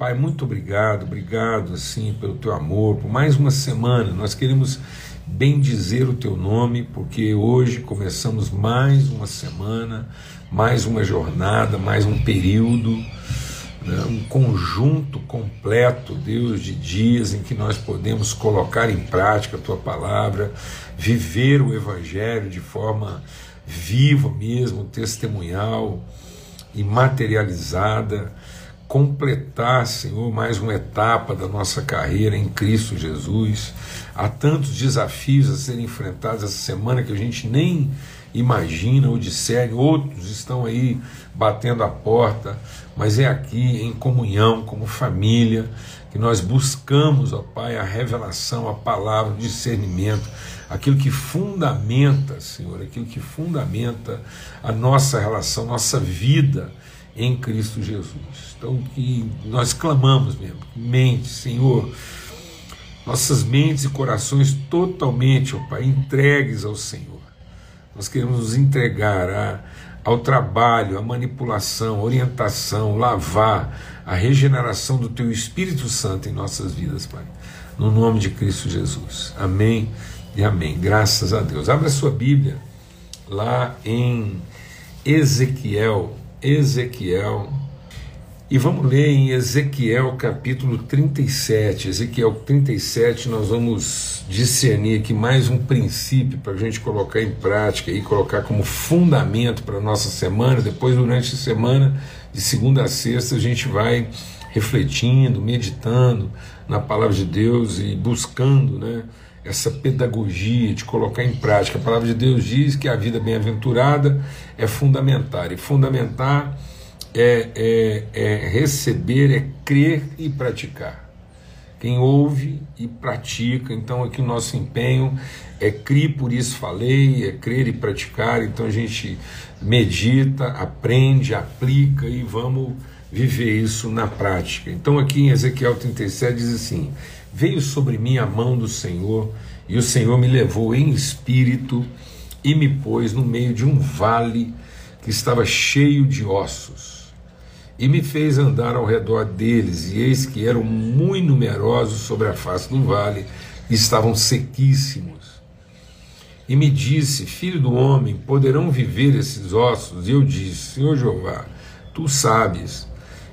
Pai, muito obrigado, obrigado assim pelo teu amor, por mais uma semana. Nós queremos bem dizer o teu nome, porque hoje começamos mais uma semana, mais uma jornada, mais um período, né, um conjunto completo, Deus, de dias em que nós podemos colocar em prática a tua palavra, viver o evangelho de forma viva mesmo, testemunhal e materializada completar, Senhor, mais uma etapa da nossa carreira em Cristo Jesus. Há tantos desafios a serem enfrentados essa semana que a gente nem imagina ou discerne, outros estão aí batendo a porta, mas é aqui em comunhão, como família, que nós buscamos, ó Pai, a revelação, a palavra, o discernimento, aquilo que fundamenta, Senhor, aquilo que fundamenta a nossa relação, nossa vida em Cristo Jesus. Então, que nós clamamos mesmo, mente, Senhor, nossas mentes e corações totalmente, ó Pai, entregues ao Senhor. Nós queremos nos entregar a, ao trabalho, à manipulação, orientação, lavar, a regeneração do Teu Espírito Santo em nossas vidas, Pai. No nome de Cristo Jesus. Amém e amém. Graças a Deus. Abra sua Bíblia lá em Ezequiel Ezequiel. E vamos ler em Ezequiel capítulo 37. Ezequiel 37, nós vamos discernir aqui mais um princípio para a gente colocar em prática e colocar como fundamento para a nossa semana. Depois, durante a semana, de segunda a sexta, a gente vai refletindo, meditando na palavra de Deus e buscando né, essa pedagogia de colocar em prática. A palavra de Deus diz que a vida bem-aventurada é fundamentar, e fundamentar é, é, é receber, é crer e praticar. Quem ouve e pratica, então aqui o nosso empenho é crer, por isso falei, é crer e praticar, então a gente medita, aprende, aplica e vamos viver isso na prática. Então aqui em Ezequiel 37 diz assim: Veio sobre mim a mão do Senhor, e o Senhor me levou em espírito e me pôs no meio de um vale que estava cheio de ossos. E me fez andar ao redor deles, e eis que eram muito numerosos sobre a face do vale, e estavam sequíssimos. E me disse: Filho do homem, poderão viver esses ossos? E eu disse: Senhor Jeová, tu sabes.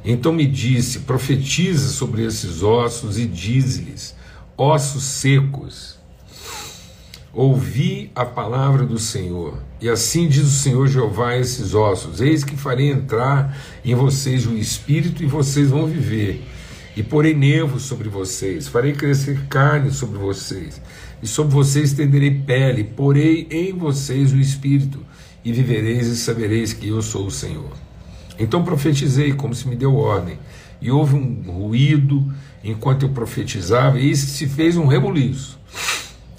Então me disse: profetiza sobre esses ossos e diz-lhes: ossos secos, ouvi a palavra do Senhor. E assim diz o Senhor Jeová a esses ossos: Eis que farei entrar em vocês o espírito e vocês vão viver. E porei nervos sobre vocês, farei crescer carne sobre vocês, e sobre vocês estenderei pele, porei em vocês o espírito, e vivereis e sabereis que eu sou o Senhor. Então profetizei como se me deu ordem, e houve um ruído enquanto eu profetizava, e se fez um rebuliço.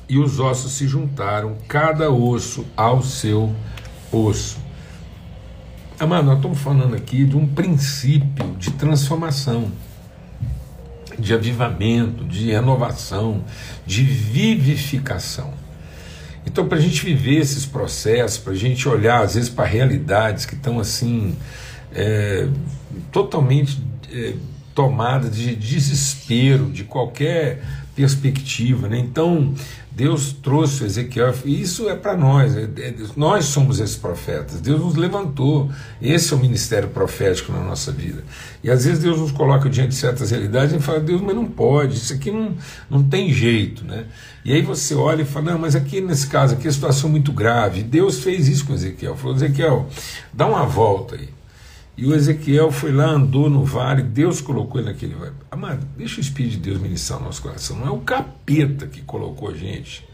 E os ossos se juntaram, cada osso ao seu osso. Amado, nós estamos falando aqui de um princípio de transformação, de avivamento, de renovação, de vivificação. Então, para a gente viver esses processos, para a gente olhar às vezes para realidades que estão assim é, totalmente é, tomada de desespero, de qualquer perspectiva. Né? Então, Deus trouxe Ezequiel, e isso é para nós, é, é, nós somos esses profetas, Deus nos levantou, esse é o ministério profético na nossa vida. E às vezes Deus nos coloca diante de certas realidades e fala, Deus, mas não pode, isso aqui não, não tem jeito. Né? E aí você olha e fala, não, mas aqui nesse caso, aqui a situação é muito grave. Deus fez isso com Ezequiel, falou, Ezequiel, dá uma volta aí. E o Ezequiel foi lá, andou no vale, Deus colocou ele naquele vale. Amado, deixa o Espírito de Deus ministrar o nosso coração. Não é o capeta que colocou a gente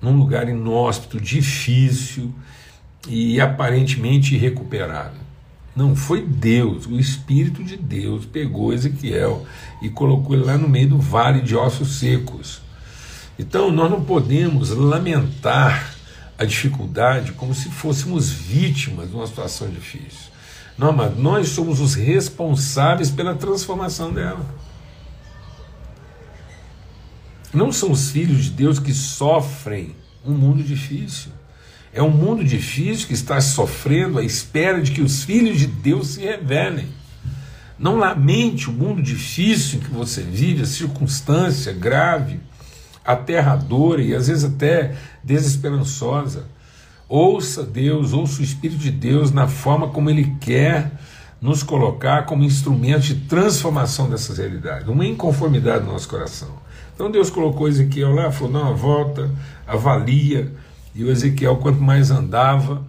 num lugar inóspito, difícil e aparentemente irrecuperável. Não, foi Deus, o Espírito de Deus pegou Ezequiel e colocou ele lá no meio do vale de ossos secos. Então nós não podemos lamentar a dificuldade como se fôssemos vítimas de uma situação difícil. Não, mas nós somos os responsáveis pela transformação dela. Não são os filhos de Deus que sofrem um mundo difícil. É um mundo difícil que está sofrendo à espera de que os filhos de Deus se revelem. Não lamente o mundo difícil em que você vive, a circunstância grave, aterradora e às vezes até desesperançosa. Ouça Deus, ouça o Espírito de Deus na forma como Ele quer nos colocar como instrumento de transformação dessas realidades, uma inconformidade no nosso coração. Então Deus colocou Ezequiel lá, falou: não, volta, avalia. E o Ezequiel, quanto mais andava,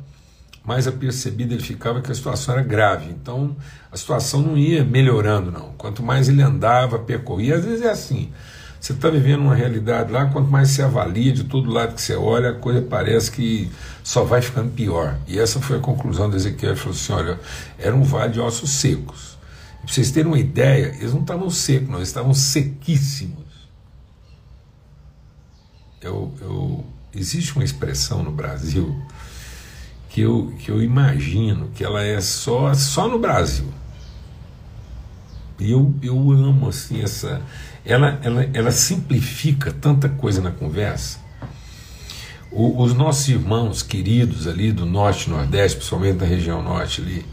mais apercebido ele ficava que a situação era grave. Então a situação não ia melhorando, não. Quanto mais ele andava, percorria, às vezes é assim. Você está vivendo uma realidade lá, quanto mais você avalia de todo lado que você olha, a coisa parece que só vai ficando pior. E essa foi a conclusão de Ezequiel. Ele falou assim: olha, era um vale de ossos secos. Para vocês terem uma ideia, eles não estavam secos, não, eles estavam sequíssimos. Eu, eu, existe uma expressão no Brasil que eu, que eu imagino que ela é só, só no Brasil. Eu, eu amo assim essa. Ela, ela, ela simplifica tanta coisa na conversa. O, os nossos irmãos queridos ali do norte nordeste, principalmente da região norte ali,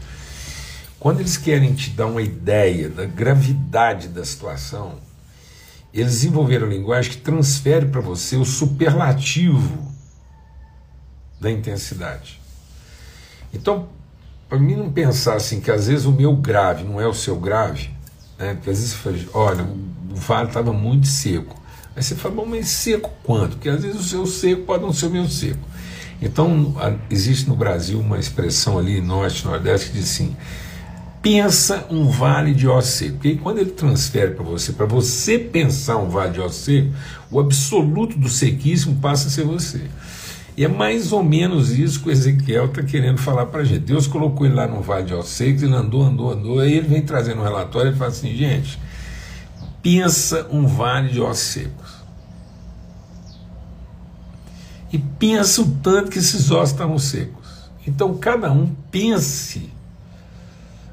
quando eles querem te dar uma ideia da gravidade da situação, eles desenvolveram a linguagem que transfere para você o superlativo da intensidade. Então, para mim não pensar assim que às vezes o meu grave não é o seu grave, né? Porque às vezes você fala, olha, o vale estava muito seco. Aí você fala, bom, mas seco quanto? Porque às vezes o seu seco pode não ser o meu seco. Então, existe no Brasil uma expressão ali, norte, nordeste, que diz assim: pensa um vale de osso seco. Porque quando ele transfere para você, para você pensar um vale de osso seco, o absoluto do sequíssimo passa a ser você. E é mais ou menos isso que o Ezequiel está querendo falar para a gente. Deus colocou ele lá no vale de secos, ele andou, andou, andou, aí ele vem trazendo um relatório e fala assim, gente, pensa um vale de ossos secos. E pensa o tanto que esses ossos estavam secos. Então cada um pense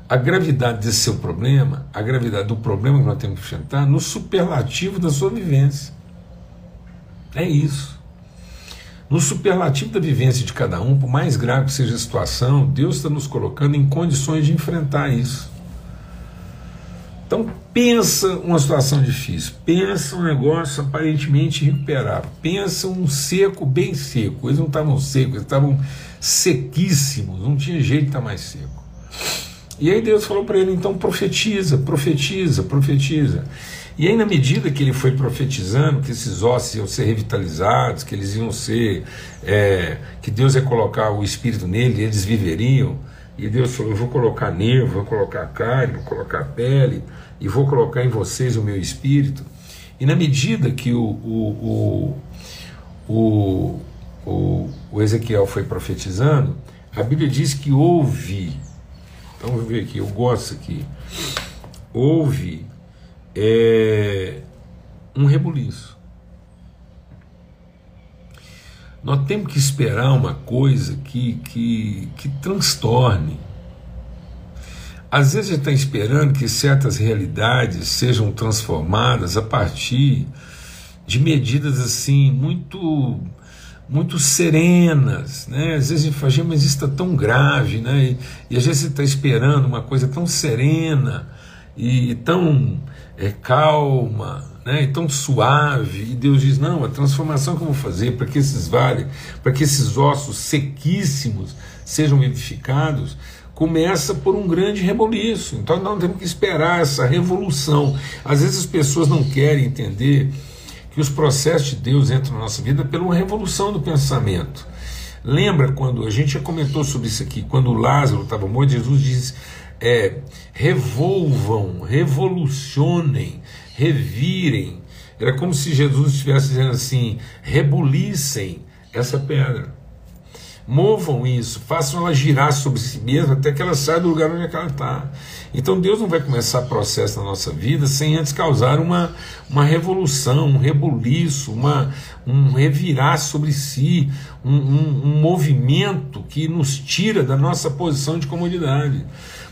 a gravidade desse seu problema, a gravidade do problema que nós temos que enfrentar, no superlativo da sua vivência. É isso. No superlativo da vivência de cada um, por mais grave que seja a situação, Deus está nos colocando em condições de enfrentar isso. Então pensa uma situação difícil, pensa um negócio aparentemente irrecuperável, pensa um seco bem seco. Eles não estavam secos, eles estavam sequíssimos, não tinha jeito de estar mais seco. E aí Deus falou para ele, então profetiza, profetiza, profetiza. E aí, na medida que ele foi profetizando que esses ossos iam ser revitalizados, que eles iam ser, é, que Deus ia colocar o Espírito nele, e eles viveriam, e Deus falou: Eu vou colocar nervo, vou colocar carne, vou colocar pele, e vou colocar em vocês o meu Espírito. E na medida que o, o, o, o, o, Ezequiel foi profetizando, a Bíblia diz que houve, então vamos ver aqui, eu gosto aqui, houve é um rebuliço. Nós temos que esperar uma coisa que, que, que transtorne. Às vezes a gente está esperando que certas realidades sejam transformadas a partir de medidas assim muito muito serenas, né? Às vezes a gente fala, mas isso está tão grave, né? E, e às vezes você está esperando uma coisa tão serena e tão é, calma, né, e tão suave, e Deus diz: não, a transformação que eu vou fazer para que esses vales, para que esses ossos sequíssimos sejam vivificados, começa por um grande reboliço. Então nós temos que esperar essa revolução. Às vezes as pessoas não querem entender que os processos de Deus entram na nossa vida pela uma revolução do pensamento. Lembra quando a gente já comentou sobre isso aqui, quando Lázaro estava morto, Jesus diz é, revolvam, revolucionem, revirem. Era como se Jesus estivesse dizendo assim: rebulicem essa pedra. Movam isso, façam ela girar sobre si mesma até que ela saia do lugar onde ela está. Então Deus não vai começar processo na nossa vida sem antes causar uma, uma revolução, um rebuliço, uma, um revirar sobre si, um, um, um movimento que nos tira da nossa posição de comodidade.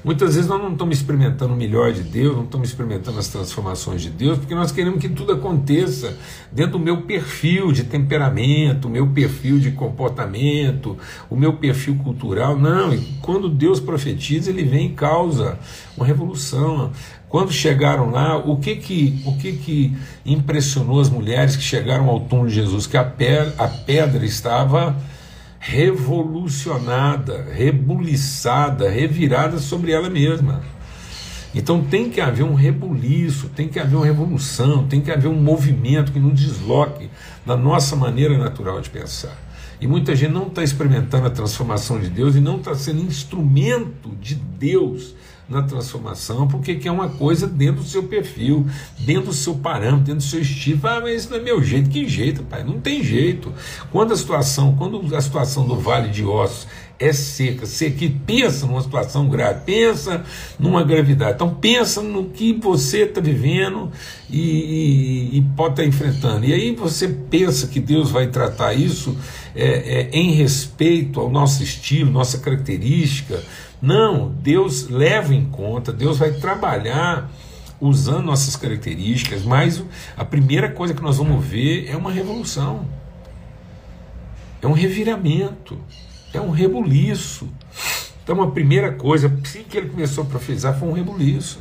Muitas vezes nós não estamos experimentando o melhor de Deus, não estamos experimentando as transformações de Deus, porque nós queremos que tudo aconteça dentro do meu perfil de temperamento, o meu perfil de comportamento, o meu perfil cultural. Não, e quando Deus profetiza, ele vem e causa uma revolução. Quando chegaram lá, o que que, o que que impressionou as mulheres que chegaram ao túmulo de Jesus? Que a a pedra estava revolucionada, rebuliçada, revirada sobre ela mesma. Então tem que haver um rebuliço, tem que haver uma revolução, tem que haver um movimento que nos desloque da nossa maneira natural de pensar. E muita gente não está experimentando a transformação de Deus e não está sendo instrumento de Deus na transformação, porque quer uma coisa dentro do seu perfil, dentro do seu parâmetro, dentro do seu estilo. Ah, mas isso não é meu jeito. Que jeito, pai? Não tem jeito. Quando a situação, quando a situação do Vale de Ossos é seca, seca, e pensa numa situação grave, pensa numa gravidade. Então pensa no que você está vivendo e, e, e, pode estar tá enfrentando. E aí você pensa que Deus vai tratar isso é, é, em respeito ao nosso estilo, nossa característica, não, Deus leva em conta, Deus vai trabalhar usando nossas características, mas a primeira coisa que nós vamos ver é uma revolução, é um reviramento, é um rebuliço. Então, a primeira coisa, assim que ele começou a profetizar, foi um rebuliço.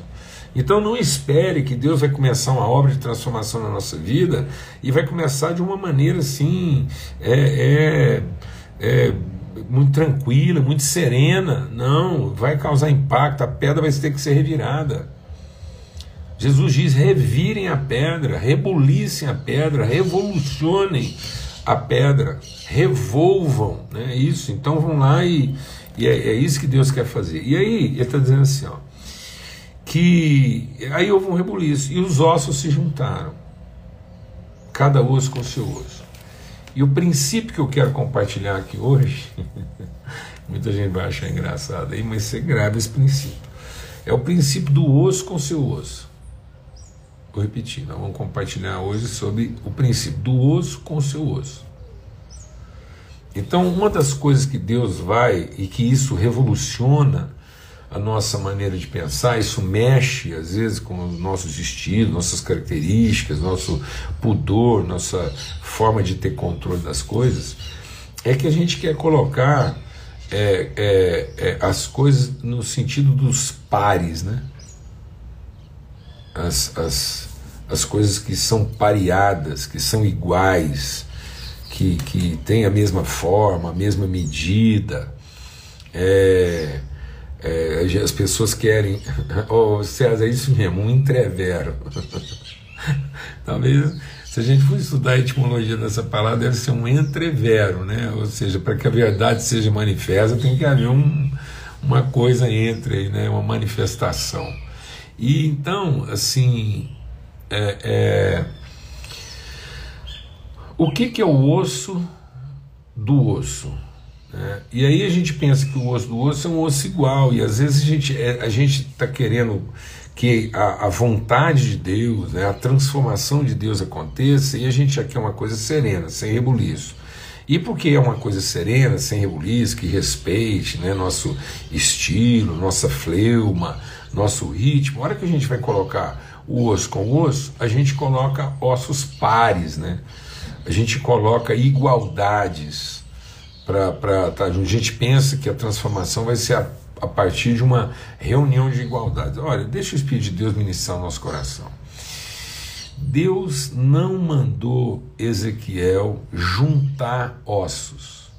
Então, não espere que Deus vai começar uma obra de transformação na nossa vida e vai começar de uma maneira assim, é, é, é muito tranquila, muito serena. Não, vai causar impacto, a pedra vai ter que ser revirada. Jesus diz: revirem a pedra, rebulicem a pedra, revolucionem a pedra, revolvam. Né? Isso, então vão lá e, e é, é, isso que Deus quer fazer. E aí, ele está dizendo assim: ó, que aí houve um rebuliço e os ossos se juntaram, cada osso com seu osso. E o princípio que eu quero compartilhar aqui hoje, muita gente vai achar engraçado aí, mas você grava esse princípio. É o princípio do osso com seu osso. Vou repetir, nós vamos compartilhar hoje sobre o princípio do osso com seu osso. Então, uma das coisas que Deus vai e que isso revoluciona a nossa maneira de pensar, isso mexe às vezes com os nossos estilos, nossas características, nosso pudor, nossa forma de ter controle das coisas, é que a gente quer colocar é, é, é, as coisas no sentido dos pares, né? As, as, as coisas que são pareadas, que são iguais, que, que têm a mesma forma, a mesma medida. É, é, as pessoas querem. Oh, César, é isso mesmo, um entrevero. Talvez, se a gente for estudar a etimologia dessa palavra, deve ser um entrevero, né? Ou seja, para que a verdade seja manifesta, tem que haver um, uma coisa entre né? Uma manifestação. E então, assim, é, é, o que, que é o osso do osso? Né? E aí a gente pensa que o osso do osso é um osso igual, e às vezes a gente é, a está querendo que a, a, vontade de Deus, né, a transformação de Deus aconteça, e a gente já quer uma coisa serena, sem rebuliço. E porque é uma coisa serena, sem rebuliço, que respeite né, nosso estilo, nossa fleuma, nosso ritmo, a hora que a gente vai colocar o osso com o osso, a gente coloca ossos pares, né? a gente coloca igualdades para tá. A gente pensa que a transformação vai ser a, a partir de uma reunião de igualdade. Olha, deixa o Espírito de Deus ministrar o nosso coração. Deus não mandou Ezequiel juntar ossos.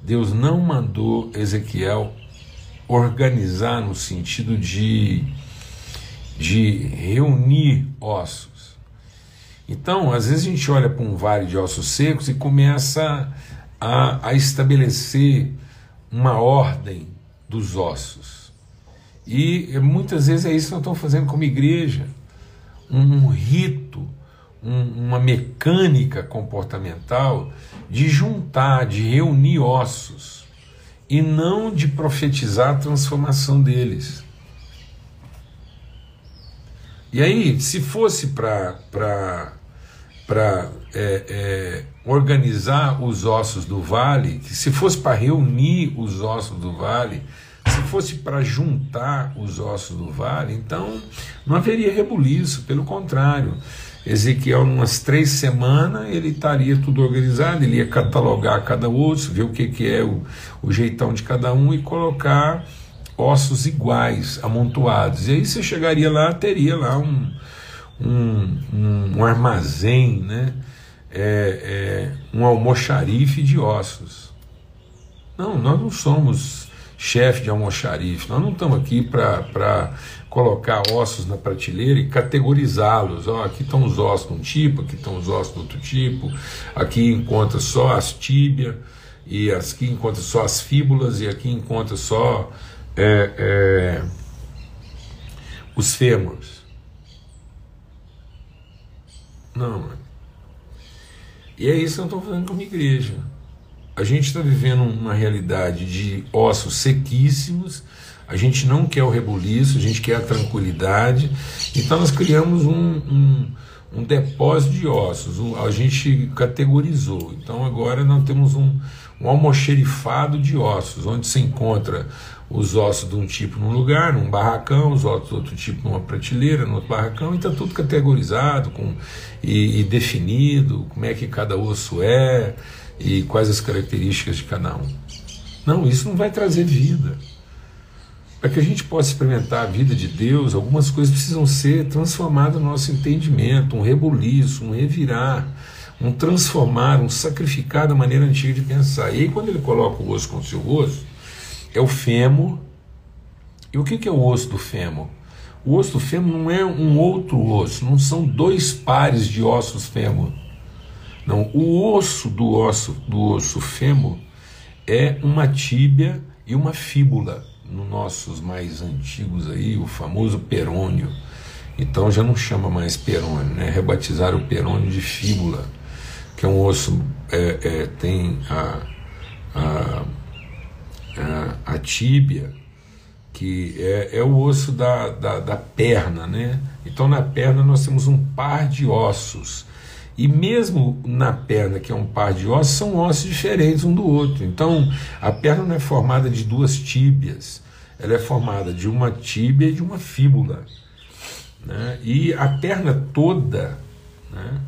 Deus não mandou Ezequiel organizar no sentido de, de reunir ossos. Então, às vezes a gente olha para um vale de ossos secos e começa a, a estabelecer uma ordem dos ossos. E muitas vezes é isso que nós estamos fazendo como igreja. Um, um rito, um, uma mecânica comportamental de juntar, de reunir ossos e não de profetizar a transformação deles. E aí, se fosse para é, é, organizar os ossos do vale, se fosse para reunir os ossos do vale, se fosse para juntar os ossos do vale, então não haveria rebuliço, pelo contrário. Ezequiel, umas três semanas, ele estaria tudo organizado, ele ia catalogar cada osso, ver o que, que é o, o jeitão de cada um e colocar ossos iguais, amontoados. E aí você chegaria lá, teria lá um, um, um, um armazém, né? É, é, um almoxarife de ossos. Não, nós não somos chefe de almoxarife, nós não estamos aqui para colocar ossos na prateleira e categorizá-los. Oh, aqui estão os ossos de um tipo, aqui estão os ossos de outro tipo, aqui encontra só as tíbias, e aqui encontra só as fíbulas, e aqui encontra só é, é, os fêmurs. Não. E é isso que eu estou fazendo como igreja. A gente está vivendo uma realidade de ossos sequíssimos, a gente não quer o rebuliço, a gente quer a tranquilidade. Então nós criamos um, um, um depósito de ossos, um, a gente categorizou. Então agora nós temos um, um almoxerifado de ossos, onde se encontra os ossos de um tipo num lugar, num barracão, os ossos de outro tipo numa prateleira, no outro barracão, e está tudo categorizado com, e, e, definido, como é que cada osso é e quais as características de cada um. Não, isso não vai trazer vida. Para que a gente possa experimentar a vida de Deus, algumas coisas precisam ser transformadas no nosso entendimento, um rebuliço, um revirar, um transformar, um sacrificar da maneira antiga de pensar. E aí, quando ele coloca o osso com o seu osso, é o fêmur. E o que é o osso do fêmur? O osso do fêmur não é um outro osso, não são dois pares de ossos fêmur. Não, o osso do osso do osso fêmur é uma tíbia e uma fíbula nos nossos mais antigos aí, o famoso perônio. Então já não chama mais perônio, né? Rebatizaram o perônio de fíbula, que é um osso, é, é, tem a, a, a, a, tíbia, que é, é o osso da, da, da perna, né? Então na perna nós temos um par de ossos. E mesmo na perna, que é um par de ossos, são ossos diferentes um do outro. Então, a perna não é formada de duas tíbias, ela é formada de uma tíbia e de uma fíbula. Né? E a perna toda, né?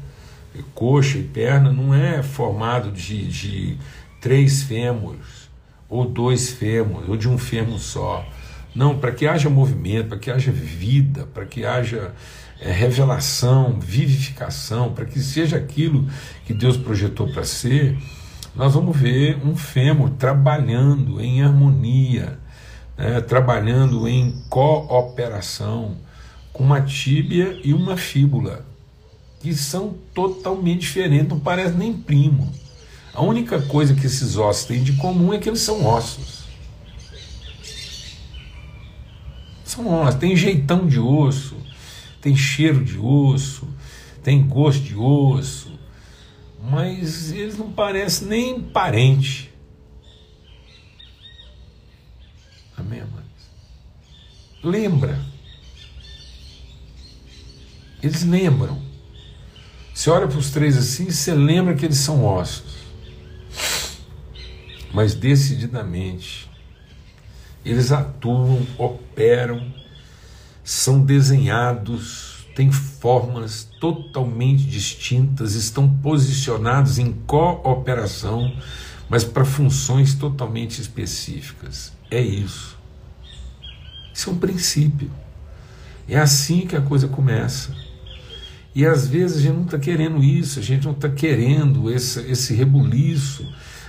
coxa e perna, não é formado de, de três fêmures, ou dois fêmures, ou de um fêmur só. Não, para que haja movimento, para que haja vida, para que haja é, revelação, vivificação, para que seja aquilo que Deus projetou para ser, nós vamos ver um fêmur trabalhando em harmonia, né, trabalhando em cooperação com uma tíbia e uma fíbula, que são totalmente diferentes, não parecem nem primo. A única coisa que esses ossos têm de comum é que eles são ossos. São ossos, tem jeitão de osso, tem cheiro de osso, tem gosto de osso, mas eles não parecem nem parente. Amados? Lembra. Eles lembram. Você olha para os três assim, você lembra que eles são ossos. Mas decididamente, eles atuam, operam, são desenhados, têm formas totalmente distintas, estão posicionados em cooperação, mas para funções totalmente específicas. É isso. Isso é um princípio. É assim que a coisa começa. E às vezes a gente não está querendo isso, a gente não está querendo esse, esse rebuliço,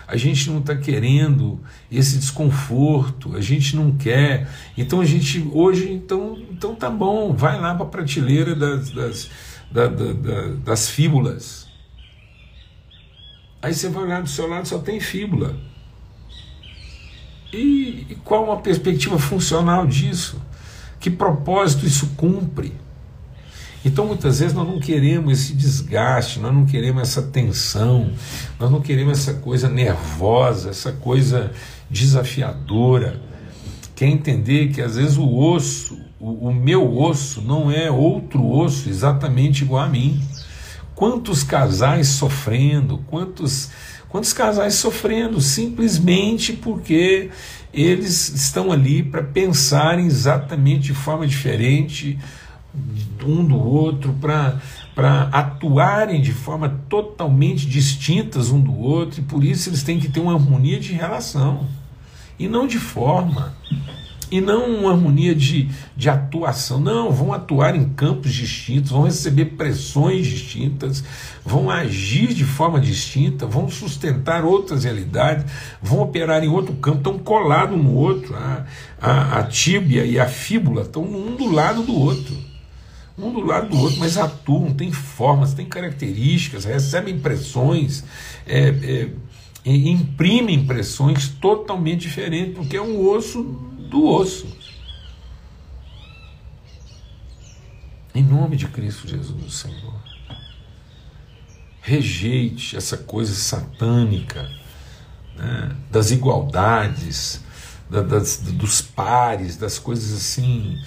a gente não está querendo esse desconforto, a gente não quer. Então a gente, hoje, então, então tá bom, vai lá para a prateleira das, das, da, da, da, das fíbulas. Aí você vai olhar do seu lado, só tem fíbula. E, e qual uma perspectiva funcional disso? Que propósito isso cumpre? Então, muitas vezes, nós não queremos esse desgaste, nós não queremos essa tensão, nós não queremos essa coisa nervosa, essa coisa desafiadora. Quer entender que às vezes o osso, o, o meu osso, não é outro osso exatamente igual a mim. Quantos casais sofrendo, quantos, quantos casais sofrendo simplesmente porque eles estão ali para pensarem exatamente de forma diferente um do outro, para atuarem de forma totalmente distintas um do outro, e por isso eles têm que ter uma harmonia de relação, e não de forma, e não uma harmonia de, de atuação. Não, vão atuar em campos distintos, vão receber pressões distintas, vão agir de forma distinta, vão sustentar outras realidades, vão operar em outro campo, estão colados no outro. A, a, a tíbia e a fíbula estão um do lado do outro um do lado do outro, mas atuam, têm formas, têm características, recebem impressões, é, é, imprimem impressões totalmente diferentes, porque é um osso do osso. Em nome de Cristo Jesus, Senhor. Rejeite essa coisa satânica né, das igualdades, da, das, dos pares, das coisas assim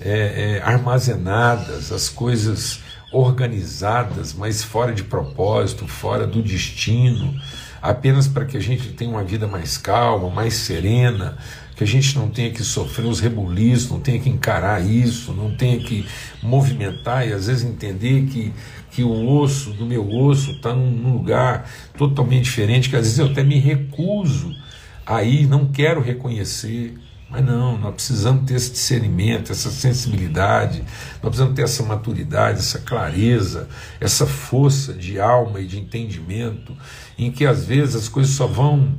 é, é, armazenadas, as coisas organizadas, mas fora de propósito, fora do destino, apenas para que a gente tenha uma vida mais calma, mais serena, que a gente não tenha que sofrer os rebuliços, não tenha que encarar isso, não tenha que movimentar e às vezes entender que, que o osso do meu osso está num, lugar totalmente diferente, que às vezes eu até me recuso aí, não quero reconhecer. Mas não, nós precisamos ter esse discernimento, essa sensibilidade, nós precisamos ter essa maturidade, essa clareza, essa força de alma e de entendimento, em que às vezes as coisas só vão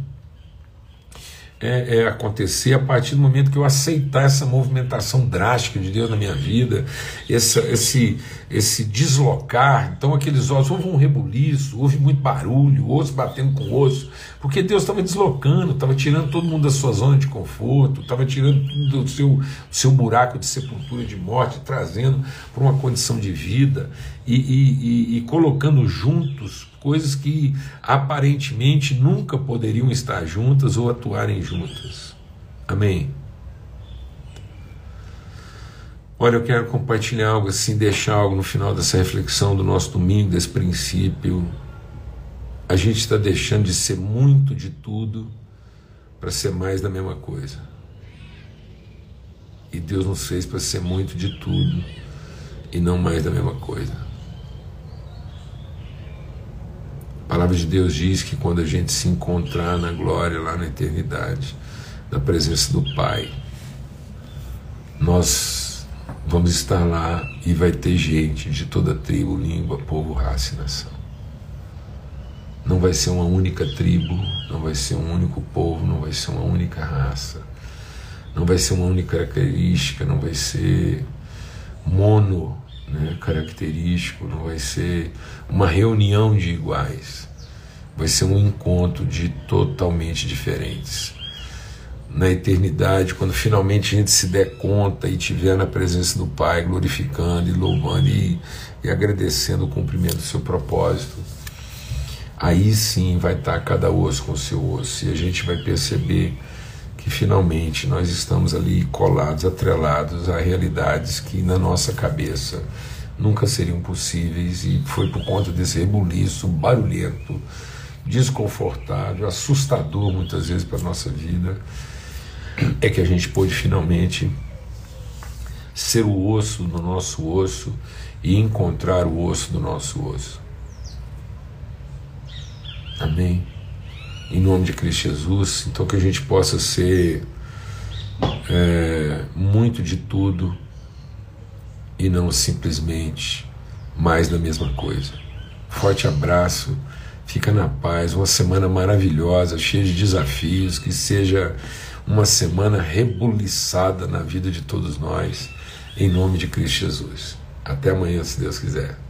é, é, acontecer a partir do momento que eu aceitar essa movimentação drástica de Deus na minha vida, essa, esse, esse deslocar. Então, aqueles ossos, houve um rebuliço, houve muito barulho, osso batendo com osso, porque Deus estava deslocando, estava tirando todo mundo da sua zona de conforto, estava tirando do seu, do seu buraco de sepultura de morte, trazendo para uma condição de vida e, e, e, e colocando juntos coisas que aparentemente nunca poderiam estar juntas ou atuarem juntas. Amém? Olha, eu quero compartilhar algo assim, deixar algo no final dessa reflexão do nosso domingo, desse princípio. A gente está deixando de ser muito de tudo para ser mais da mesma coisa. E Deus nos fez para ser muito de tudo e não mais da mesma coisa. A palavra de Deus diz que quando a gente se encontrar na glória, lá na eternidade, na presença do Pai, nós vamos estar lá e vai ter gente de toda tribo, língua, povo, raça e nação. Não vai ser uma única tribo, não vai ser um único povo, não vai ser uma única raça, não vai ser uma única característica, não vai ser mono né, característico, não vai ser uma reunião de iguais, vai ser um encontro de totalmente diferentes. Na eternidade, quando finalmente a gente se der conta e estiver na presença do Pai, glorificando e louvando e, e agradecendo o cumprimento do seu propósito, aí sim vai estar cada osso com o seu osso e a gente vai perceber que finalmente nós estamos ali colados, atrelados a realidades que na nossa cabeça nunca seriam possíveis e foi por conta desse rebuliço barulhento, desconfortável, assustador muitas vezes para a nossa vida, é que a gente pôde finalmente ser o osso do nosso osso e encontrar o osso do nosso osso. Amém em nome de Cristo Jesus, então que a gente possa ser é, muito de tudo e não simplesmente mais da mesma coisa. Forte abraço, fica na paz, uma semana maravilhosa, cheia de desafios, que seja uma semana rebuliçada na vida de todos nós, em nome de Cristo Jesus. Até amanhã, se Deus quiser.